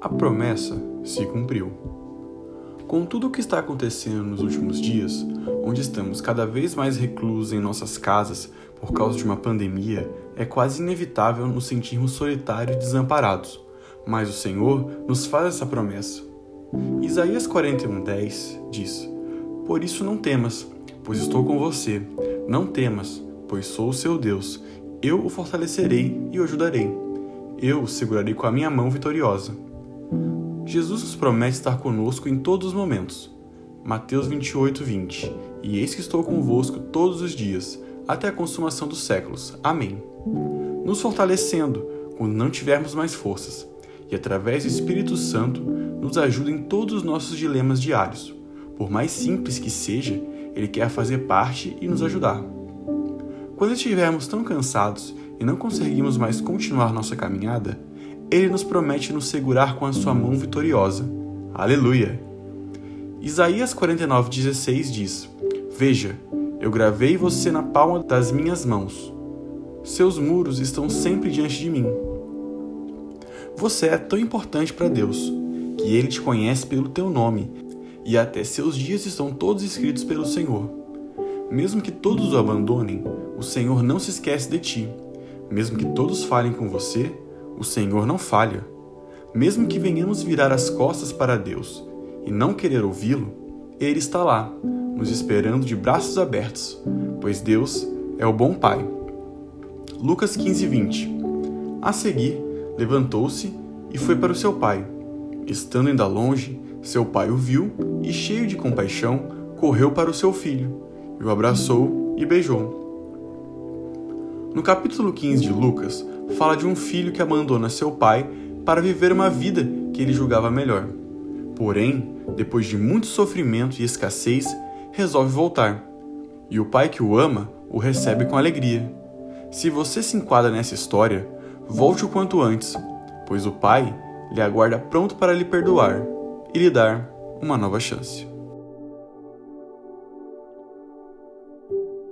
A promessa se cumpriu. Com tudo o que está acontecendo nos últimos dias, onde estamos cada vez mais reclusos em nossas casas por causa de uma pandemia, é quase inevitável nos sentirmos solitários e desamparados. Mas o Senhor nos faz essa promessa. Isaías 41:10 diz: Por isso não temas, pois estou com você. Não temas, pois sou o seu Deus. Eu o fortalecerei e o ajudarei. Eu o segurarei com a minha mão vitoriosa. Jesus nos promete estar conosco em todos os momentos. Mateus 28, 20. E eis que estou convosco todos os dias, até a consumação dos séculos. Amém. Nos fortalecendo quando não tivermos mais forças, e através do Espírito Santo nos ajuda em todos os nossos dilemas diários. Por mais simples que seja, Ele quer fazer parte e nos ajudar. Quando estivermos tão cansados e não conseguimos mais continuar nossa caminhada, ele nos promete nos segurar com a sua mão vitoriosa. Aleluia! Isaías 49,16 diz: Veja, eu gravei você na palma das minhas mãos. Seus muros estão sempre diante de mim. Você é tão importante para Deus que ele te conhece pelo teu nome e até seus dias estão todos escritos pelo Senhor. Mesmo que todos o abandonem, o Senhor não se esquece de ti. Mesmo que todos falem com você, o Senhor não falha. Mesmo que venhamos virar as costas para Deus e não querer ouvi-lo, Ele está lá, nos esperando de braços abertos, pois Deus é o bom Pai. Lucas 15, 20 A seguir, levantou-se e foi para o seu pai. Estando ainda longe, seu pai o viu e, cheio de compaixão, correu para o seu filho, e o abraçou e beijou. No capítulo 15 de Lucas, fala de um filho que abandona seu pai para viver uma vida que ele julgava melhor. Porém, depois de muito sofrimento e escassez, resolve voltar. E o pai que o ama o recebe com alegria. Se você se enquadra nessa história, volte o quanto antes, pois o pai lhe aguarda pronto para lhe perdoar e lhe dar uma nova chance.